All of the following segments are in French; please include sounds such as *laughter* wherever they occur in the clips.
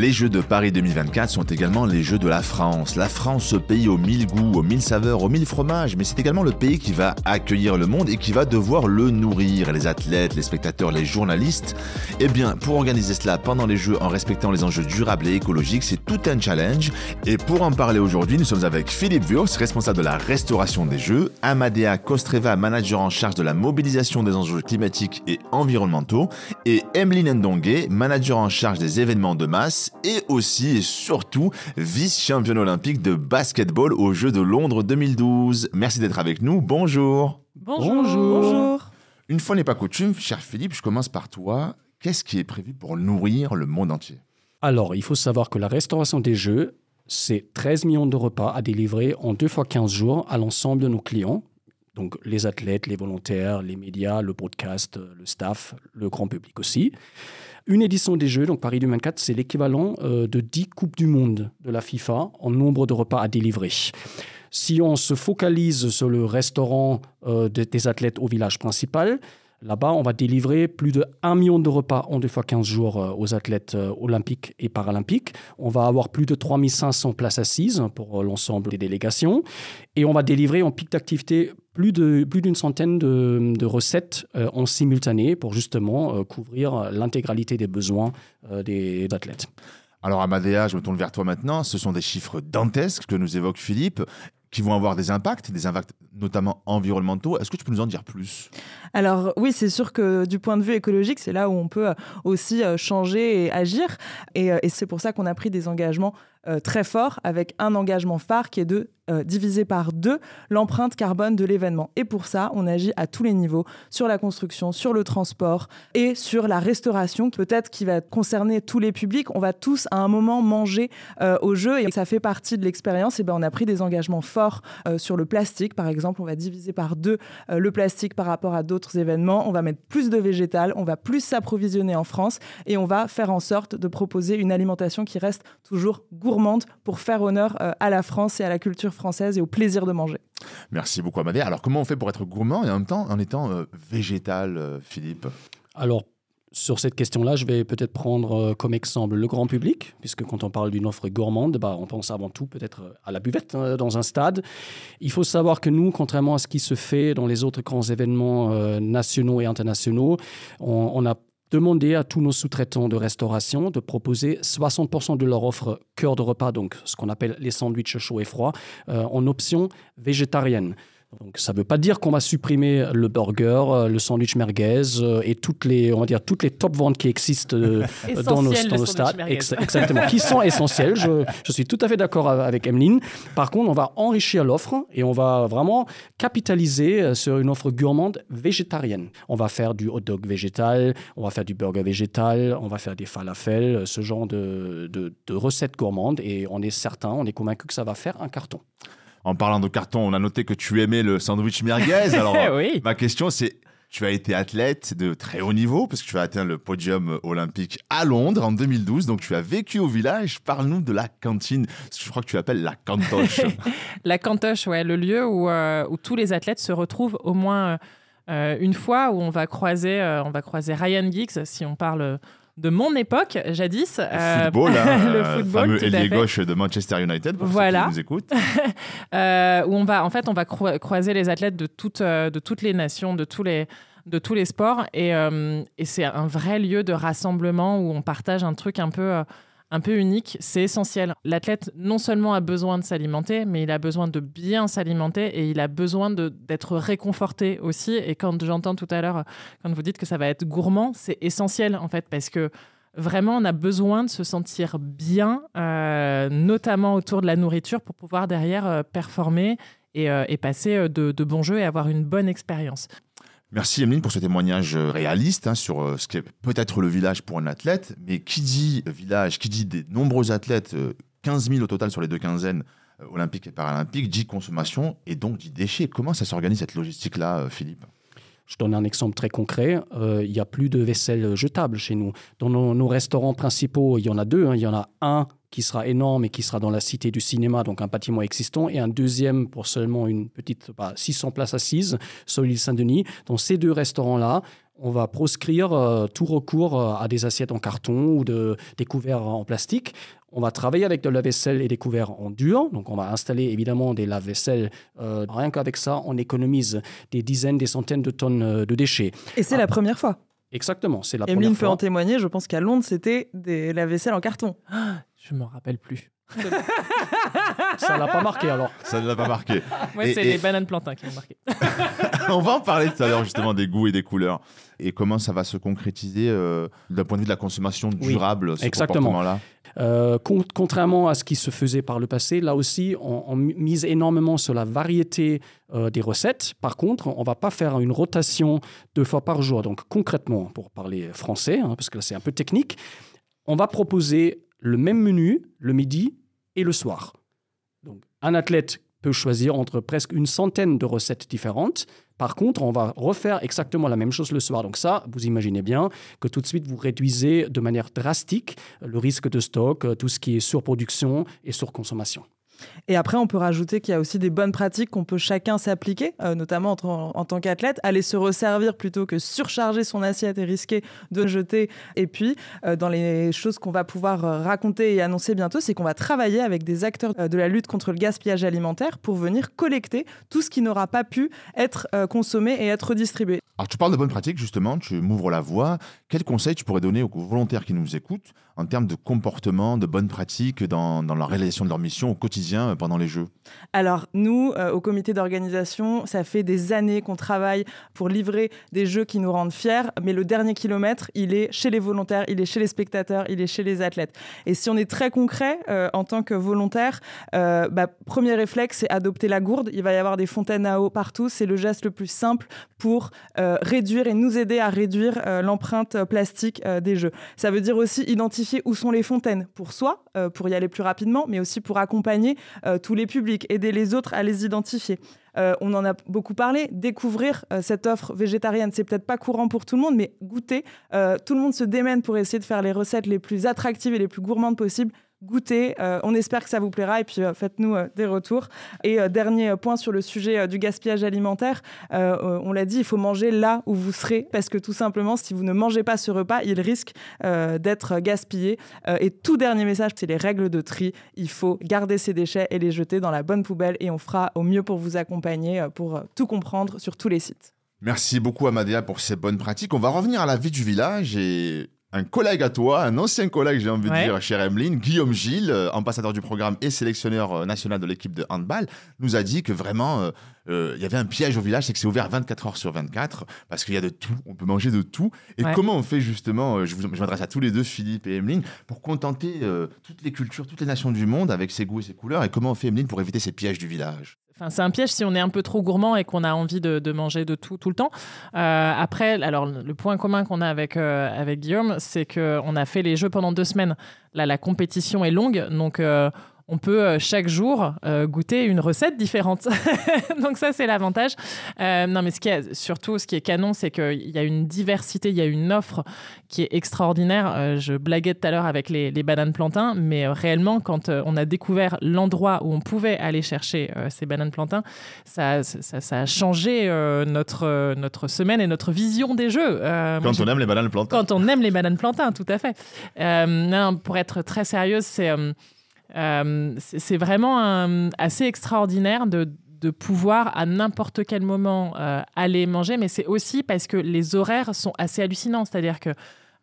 Les Jeux de Paris 2024 sont également les Jeux de la France. La France, ce pays aux mille goûts, aux mille saveurs, aux mille fromages, mais c'est également le pays qui va accueillir le monde et qui va devoir le nourrir. Les athlètes, les spectateurs, les journalistes. Eh bien, pour organiser cela pendant les Jeux en respectant les enjeux durables et écologiques, c'est tout un challenge. Et pour en parler aujourd'hui, nous sommes avec Philippe Wurst, responsable de la restauration des Jeux, Amadea Kostreva, manager en charge de la mobilisation des enjeux climatiques et environnementaux, et Emeline Ndongue, manager en charge des événements de masse et aussi et surtout vice-championne olympique de basketball aux Jeux de Londres 2012. Merci d'être avec nous. Bonjour. Bonjour. Bonjour. Une fois n'est pas coutume, cher Philippe, je commence par toi. Qu'est-ce qui est prévu pour nourrir le monde entier? Alors, il faut savoir que la restauration des Jeux, c'est 13 millions de repas à délivrer en deux fois 15 jours à l'ensemble de nos clients. Donc les athlètes, les volontaires, les médias, le broadcast, le staff, le grand public aussi. Une édition des Jeux, donc Paris 2024, c'est l'équivalent euh, de 10 Coupes du Monde de la FIFA en nombre de repas à délivrer. Si on se focalise sur le restaurant euh, des athlètes au village principal, Là-bas, on va délivrer plus de 1 million de repas en deux fois 15 jours euh, aux athlètes olympiques et paralympiques. On va avoir plus de 3500 places assises pour l'ensemble des délégations. Et on va délivrer en pic d'activité plus d'une centaine de, recettes euh, en simultané pour justement euh, couvrir l'intégralité des besoins euh, des, athlètes. Alors Amadea, je me tourne vers toi maintenant. Ce sont des chiffres dantesques que nous évoque Philippe qui vont avoir des impacts, des impacts notamment environnementaux. Est-ce que tu peux nous en dire plus? Alors oui, c'est sûr que du point de vue écologique, c'est là où on peut aussi changer et agir. Et, et c'est pour ça qu'on a pris des engagements très forts avec un engagement phare qui est de euh, diviser par deux l'empreinte carbone de l'événement. Et pour ça, on agit à tous les niveaux, sur la construction, sur le transport et sur la restauration, peut-être qui va concerner tous les publics. On va tous à un moment manger euh, au jeu et ça fait partie de l'expérience. Et ben, on a pris des engagements forts euh, sur le plastique, par exemple. On va diviser par deux le plastique par rapport à d'autres événements. On va mettre plus de végétal, on va plus s'approvisionner en France et on va faire en sorte de proposer une alimentation qui reste toujours gourmande pour faire honneur à la France et à la culture française française et au plaisir de manger. Merci beaucoup Amadé. Alors comment on fait pour être gourmand et en même temps en étant euh, végétal, euh, Philippe? Alors sur cette question-là, je vais peut-être prendre euh, comme exemple le grand public, puisque quand on parle d'une offre gourmande, bah, on pense avant tout peut-être à la buvette hein, dans un stade. Il faut savoir que nous, contrairement à ce qui se fait dans les autres grands événements nationaux et internationaux, on, on a demander à tous nos sous-traitants de restauration de proposer 60% de leur offre cœur de repas, donc ce qu'on appelle les sandwichs chauds et froids, euh, en option végétarienne. Donc ça ne veut pas dire qu'on va supprimer le burger, euh, le sandwich merguez euh, et toutes les, on va dire, toutes les top ventes qui existent euh, *laughs* dans nos, dans nos stades. exactement, qui sont essentielles. Je, je, suis tout à fait d'accord avec Emeline. Par contre, on va enrichir l'offre et on va vraiment capitaliser sur une offre gourmande végétarienne. On va faire du hot dog végétal, on va faire du burger végétal, on va faire des falafels, ce genre de, de, de recettes gourmandes et on est certain, on est convaincu que ça va faire un carton. En parlant de carton, on a noté que tu aimais le sandwich merguez. Alors, *laughs* ma question, c'est tu as été athlète de très haut niveau parce que tu as atteint le podium olympique à Londres en 2012. Donc tu as vécu au village. Parle-nous de la cantine. Je crois que tu appelles la cantoche. *laughs* la cantoche, ouais, le lieu où, euh, où, tous les athlètes se retrouvent au moins euh, une fois, où on va croiser, euh, on va croiser Ryan Giggs si on parle de mon époque, jadis. Le euh, football, hein, *laughs* le football, fameux ailier gauche de Manchester United, pour voilà. ceux qui nous écoutent. *laughs* euh, où on va, en fait, on va croiser les athlètes de toutes, euh, de toutes les nations, de tous les, de tous les sports. Et, euh, et c'est un vrai lieu de rassemblement où on partage un truc un peu un peu unique, c'est essentiel. L'athlète non seulement a besoin de s'alimenter, mais il a besoin de bien s'alimenter et il a besoin d'être réconforté aussi. Et quand j'entends tout à l'heure, quand vous dites que ça va être gourmand, c'est essentiel en fait, parce que vraiment, on a besoin de se sentir bien, euh, notamment autour de la nourriture, pour pouvoir derrière euh, performer et, euh, passer de, de bons jeux et avoir une bonne expérience. Merci Emeline pour ce témoignage euh, réaliste hein, sur euh, ce qu'est peut-être le village pour un athlète. Mais qui dit village, qui dit des nombreux athlètes, euh, 15 000 au total sur les deux quinzaines euh, olympiques et paralympiques, dit consommation et donc dit déchets. Comment ça s'organise cette logistique-là, euh, Philippe? Je donne un exemple très concret. Euh, il n'y a plus de vaisselle jetable chez nous. Dans nos, restaurants principaux, il y en a deux. Hein. Il y en a un qui sera énorme et qui sera dans la cité du cinéma, donc un bâtiment existant, et un deuxième pour seulement une petite 600 bah, places assises sur l'île Saint-Denis. Dans ces deux restaurants-là, on va proscrire euh, tout recours euh, à des assiettes en carton ou de, des couverts en plastique. On va travailler avec de la vaisselle et des couverts en dur. Donc, on va installer évidemment des lave-vaisselle. Euh, rien qu'avec ça, on économise des dizaines, des centaines de tonnes de déchets. Et c'est la première fois. Exactement, c'est la première fois. peut en témoigner. Je pense qu'à Londres, c'était des lave-vaisselle en carton. Je me rappelle plus. *laughs* ça l'a pas marqué alors. Ça ne l'a pas marqué. Moi, c'est les bananes plantains qui m'ont marqué. *laughs* On va en parler tout à l'heure justement des goûts et des couleurs et comment ça va se concrétiser euh, d'un point de vue de la consommation durable. ce exactement. Là. Euh, contrairement à ce qui se faisait par le passé, là aussi, on, mise énormément sur la variété euh, des recettes. Par contre, on va pas faire une rotation deux fois par jour. Donc concrètement, pour parler français, hein, parce que là c'est un peu technique, on va proposer le même menu le midi et le soir. Donc, un athlète peut choisir entre presque une centaine de recettes différentes. Par contre, on va refaire exactement la même chose le soir. Donc ça, vous imaginez bien que tout de suite, vous réduisez de manière drastique le risque de stock, tout ce qui est surproduction et surconsommation. Et après, on peut rajouter qu'il y a aussi des bonnes pratiques qu'on peut chacun s'appliquer, euh, notamment en, tant qu'athlète, aller se resservir plutôt que surcharger son assiette et risquer de jeter. Et puis, euh, dans les choses qu'on va pouvoir euh, raconter et annoncer bientôt, c'est qu'on va travailler avec des acteurs de la lutte contre le gaspillage alimentaire pour venir collecter tout ce qui n'aura pas pu être consommé et être distribué. Alors, tu parles de bonnes pratiques, justement, tu m'ouvres la voie. Quels conseils tu pourrais donner aux volontaires qui nous écoutent en termes de comportement, de bonnes pratiques dans, dans la réalisation de leur mission au quotidien pendant les Jeux Alors, nous, euh, au comité d'organisation, ça fait des années qu'on travaille pour livrer des Jeux qui nous rendent fiers, mais le dernier kilomètre, il est chez les volontaires, il est chez les spectateurs, il est chez les athlètes. Et si on est très concret euh, en tant que volontaire, euh, bah, premier réflexe, c'est adopter la gourde. Il va y avoir des fontaines à eau partout. C'est le geste le plus simple pour réduire et nous aider à réduire l'empreinte plastique des Jeux. Ça veut dire aussi identifier où sont les fontaines pour soi, pour y aller plus rapidement, mais aussi pour accompagner euh, tous les publics, aider les autres à les identifier. Euh, on en a beaucoup parlé, découvrir euh, cette offre végétarienne, c'est peut-être pas courant pour tout le monde, mais goûter. tout le monde se démène pour essayer de faire les recettes les plus attractives et les plus gourmandes possibles goûtez. Euh, on espère que ça vous plaira et puis euh, faites-nous euh, des retours. Et dernier point sur le sujet du gaspillage alimentaire, on l'a dit, il faut manger là où vous serez parce que tout simplement, si vous ne mangez pas ce repas, il risque d'être gaspillé. et tout dernier message, c'est les règles de tri. Il faut garder ses déchets et les jeter dans la bonne poubelle et on fera au mieux pour vous accompagner, pour tout comprendre sur tous les sites. Merci beaucoup Amadea pour ces bonnes pratiques. On va revenir à la vie du village et un collègue à toi, un ancien collègue, j'ai envie de dire, cher Emeline, Guillaume Gilles, euh, ambassadeur du programme et sélectionneur euh, national de l'équipe de handball, nous a dit que vraiment, euh, il y avait un piège au village, c'est que c'est ouvert 24 heures sur 24, parce qu'il y a de tout, on peut manger de tout. Et comment on fait justement, je, m'adresse à tous les deux, Philippe et Emeline, pour contenter toutes les cultures, toutes les nations du monde avec ses goûts et ses couleurs, et comment on fait, Emeline, pour éviter ces pièges du village? C'est un piège si on est un peu trop gourmand et qu'on a envie de, manger de tout tout le temps. Euh, après, alors le point commun qu'on a avec euh, avec Guillaume, c'est qu'on a fait les jeux pendant deux semaines. Là, la compétition est longue, donc euh, on peut euh, chaque jour euh, goûter une recette différente. *laughs* Donc ça, c'est l'avantage. Euh, non, mais ce qui est, surtout, ce qui est canon, c'est qu'il y a une diversité, il y a une offre qui est extraordinaire. je blaguais tout à l'heure avec les, bananes plantains, mais réellement, quand on a découvert l'endroit où on pouvait aller chercher ces bananes plantains, ça, ça, a changé notre, notre semaine et notre vision des jeux. quand on aime les bananes plantains. Quand on aime les bananes plantains, tout à fait. non, pour être très sérieuse, c'est euh, c'est vraiment assez extraordinaire de, pouvoir à n'importe quel moment euh, aller manger, mais c'est aussi parce que les horaires sont assez hallucinants. C'est-à-dire que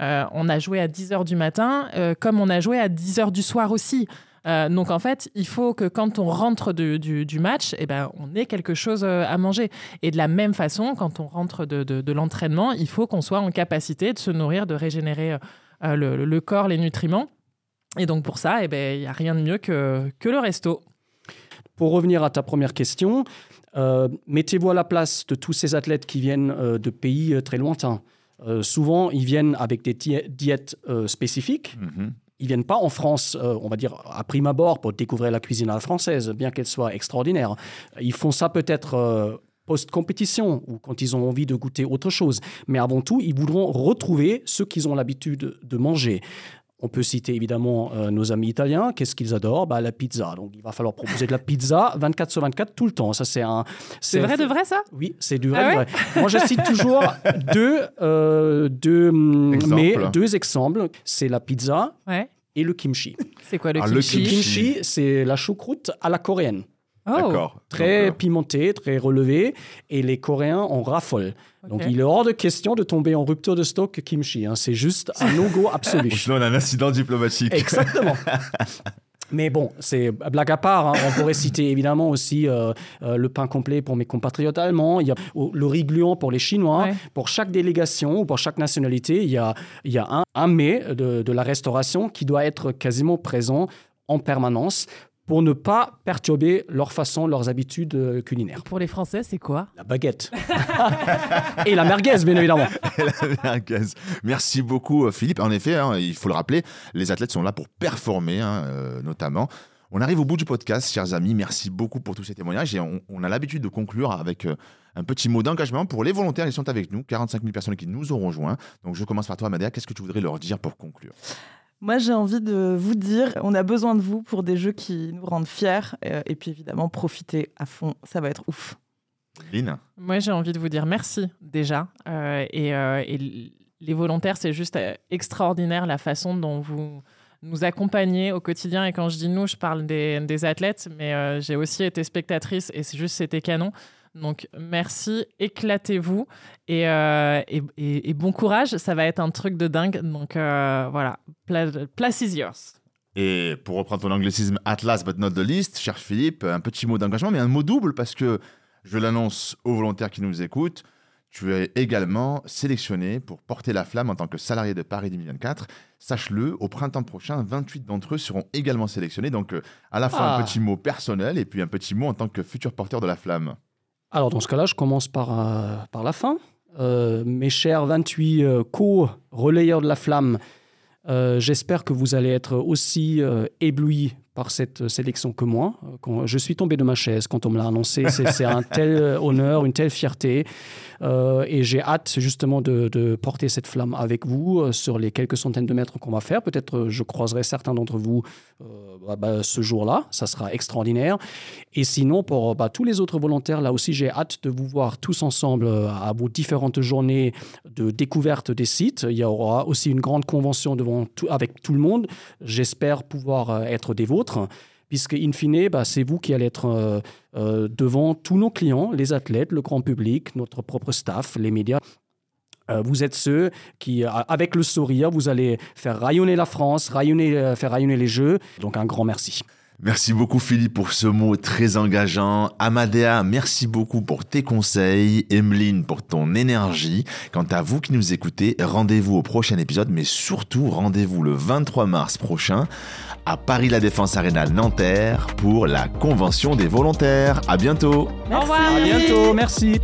euh, on a joué à 10h du matin, comme on a joué à 10h du soir aussi. donc en fait, il faut que quand on rentre du, match, eh ben, on ait quelque chose à manger. Et de la même façon, quand on rentre de, l'entraînement, il faut qu'on soit en capacité de se nourrir, de régénérer le corps, les nutriments. Et donc pour ça, eh ben, il n'y a rien de mieux que, que le resto. Pour revenir à ta première question, euh, mettez-vous à la place de tous ces athlètes qui viennent euh, de pays euh, très lointains. souvent, ils viennent avec des diètes spécifiques. Mhm. Ils viennent pas en France, euh, on va dire, à prime abord pour découvrir la cuisine à la française, bien qu'elle soit extraordinaire. Ils font ça peut-être euh, post-compétition ou quand ils ont envie de goûter autre chose. Mais avant tout, ils voudront retrouver ce qu'ils ont l'habitude de manger. On peut citer évidemment euh, nos amis italiens. Qu'est-ce qu'ils adorent? Bah, La pizza. Donc il va falloir proposer de la pizza 24 sur 24 tout le temps. Ça, c'est un. C'est vrai de vrai ça? Oui, c'est du vrai, ah de vrai. Moi, je cite toujours *laughs* deux, euh, deux, mais deux exemples. C'est la pizza et le kimchi. C'est quoi le kimchi? Le kimchi, c'est la choucroute à la coréenne. Oh. Très pimenté, très relevé. Et les Coréens en raffolent. Donc, il est hors de question de tomber en rupture de stock kimchi. Hein. C'est juste un *laughs* no-go absolu. Sinon, on a un incident diplomatique. Exactement. *laughs* Mais bon, c'est blague à part. Hein. On pourrait citer évidemment aussi euh, euh, le pain complet pour mes compatriotes allemands. Il y a le riz gluant pour les Chinois. Pour chaque délégation ou pour chaque nationalité, il y a, il y a un, un mets de, de la restauration qui doit être quasiment présent en permanence pour ne pas perturber leur façon, leurs habitudes euh, culinaires. Pour les Français, c'est quoi? La baguette. *laughs* Et la merguez, bien évidemment. *laughs* la merguez. Merci beaucoup, euh, Philippe. En effet, hein, il faut le rappeler, les athlètes sont là pour performer, hein, euh, notamment. On arrive au bout du podcast, chers amis. Merci beaucoup pour tous ces témoignages. Et on, a l'habitude de conclure avec un petit mot d'engagement pour les volontaires qui sont avec nous, 45 000 personnes qui nous auront rejoints. Donc, je commence par toi, Amadea. Qu'est-ce que tu voudrais leur dire pour conclure? Moi, j'ai envie de vous dire, on a besoin de vous pour des jeux qui nous rendent fiers. Euh, et puis, évidemment, profitez à fond. Ça va être ouf. Lynn? Moi, j'ai envie de vous dire merci déjà. Euh, euh, et, les volontaires, c'est juste extraordinaire la façon dont vous nous accompagnez au quotidien. Et quand je dis nous, je parle des, des athlètes, mais j'ai aussi été spectatrice et c'est juste, c'était canon. Donc merci, éclatez-vous euh, et, et, bon courage, ça va être un truc de dingue. Donc euh, voilà, place is yours. Et pour reprendre ton anglicisme, at last but not the least, cher Philippe, un petit mot d'engagement, mais un mot double parce que je l'annonce aux volontaires qui nous écoutent. Tu es également sélectionné pour porter la flamme en tant que salarié de Paris 2024. Sache-le, au printemps prochain, 28 d'entre eux seront également sélectionnés. Donc, euh, à la fois un ah. petit mot personnel et puis un petit mot en tant que futur porteur de la flamme. Alors, dans ce cas-là, je commence par, euh, par la fin. Euh, mes chers 28 euh, co-relayeurs de la flamme, j'espère que vous allez être aussi éblouis par cette sélection que moi. Je suis tombé de ma chaise quand on me l'a annoncé. C'est un tel honneur, une telle fierté. Euh, et j'ai hâte justement de, porter cette flamme avec vous euh, sur les quelques centaines de mètres qu'on va faire. Peut-être euh, je croiserai certains d'entre vous bah, bah, ce jour-là. Ça sera extraordinaire. Et sinon, pour bah, tous les autres volontaires, là aussi, j'ai hâte de vous voir tous ensemble à vos différentes journées de découverte des sites. Il y aura aussi une grande convention devant avec tout le monde. J'espère pouvoir être des vôtres puisque, in fine, bah, c'est vous qui allez être euh, euh, devant tous nos clients, les athlètes, le grand public, notre propre staff, les médias. Euh, vous êtes ceux qui, avec le sourire, vous allez faire rayonner la France, faire rayonner les Jeux. Donc un grand merci. Merci beaucoup Philippe pour ce mot très engageant. Amadea, merci beaucoup pour tes conseils. Emeline pour ton énergie. Quant à vous qui nous écoutez, rendez-vous au prochain épisode, mais surtout rendez-vous le 23 mars prochain à Paris La Défense Arena Nanterre pour la convention des volontaires. À bientôt. Au revoir. À bientôt. Merci.